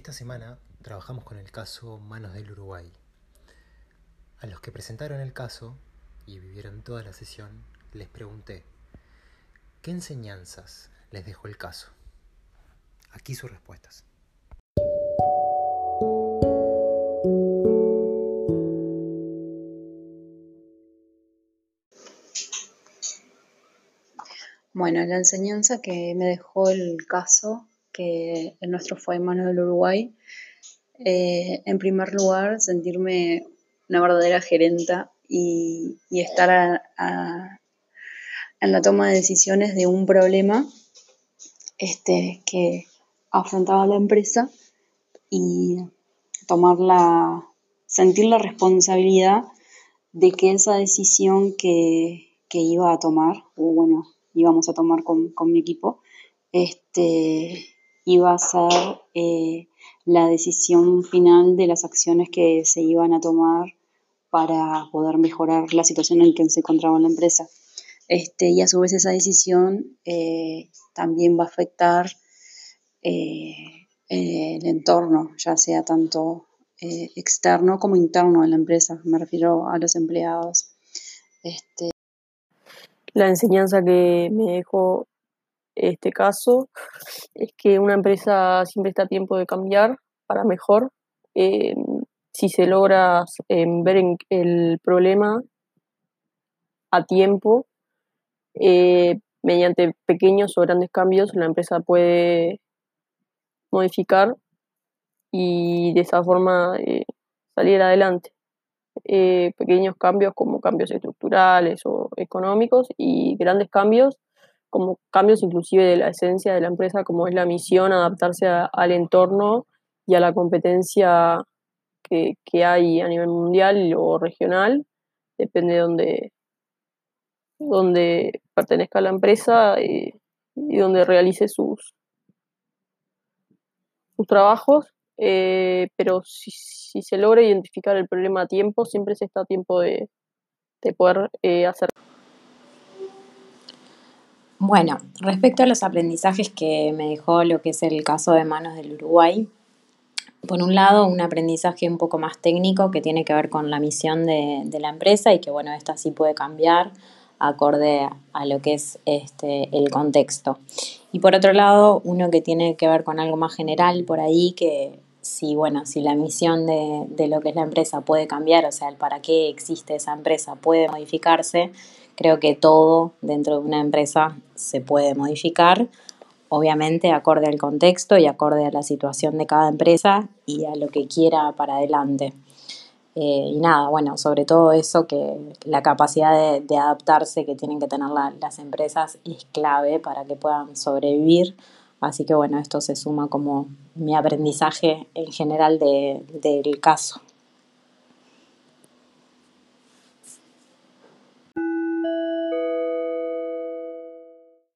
Esta semana trabajamos con el caso Manos del Uruguay. A los que presentaron el caso y vivieron toda la sesión, les pregunté, ¿qué enseñanzas les dejó el caso? Aquí sus respuestas. Bueno, la enseñanza que me dejó el caso, que el nuestro fue manos del Uruguay, eh, en primer lugar, sentirme una verdadera gerenta y, estar en la toma de decisiones de un problema este, que afrontaba la empresa y tomar la, sentir la responsabilidad de que esa decisión que, que iba a tomar, o bueno, íbamos a tomar con, mi equipo, este, iba a ser eh, la decisión final de las acciones que se iban a tomar para poder mejorar la situación en que se encontraba la empresa. Este, y a su vez esa decisión eh, también va a afectar eh, el entorno, ya sea tanto externo como interno de la empresa, me refiero a los empleados. Este, la enseñanza que me dejó este caso es que una empresa siempre está a tiempo de cambiar para mejor. Eh, si se logra eh, ver el problema a tiempo, eh, mediante pequeños o grandes cambios, la empresa puede modificar y de esa forma salir adelante. Eh, pequeños cambios como cambios estructurales o económicos y grandes cambios como cambios inclusive de la esencia de la empresa, como es la misión, adaptarse al entorno y a la competencia que, hay a nivel mundial o regional, depende de donde, donde pertenezca la empresa eh, y donde realice sus, sus trabajos. Eh, pero si, se logra identificar el problema a tiempo, siempre se está a tiempo de, poder eh, hacer. Bueno, respecto a los aprendizajes que me dejó lo que es el caso de manos del Uruguay, por un lado, un aprendizaje un poco más técnico que tiene que ver con la misión de, de la empresa y que, bueno, esta sí puede cambiar acorde a lo que es este, el contexto. Y por otro lado, uno que tiene que ver con algo más general por ahí, que si, bueno, si la misión de, lo que es la empresa puede cambiar, o sea, el para qué existe esa empresa puede modificarse, creo que todo dentro de una empresa se puede modificar, obviamente acorde al contexto y acorde a la situación de cada empresa y a lo que quiera para adelante. Eh, y nada, bueno, sobre todo eso, que la capacidad de, adaptarse que tienen que tener las empresas es clave para que puedan sobrevivir Así que bueno, esto se suma como mi aprendizaje en general del caso.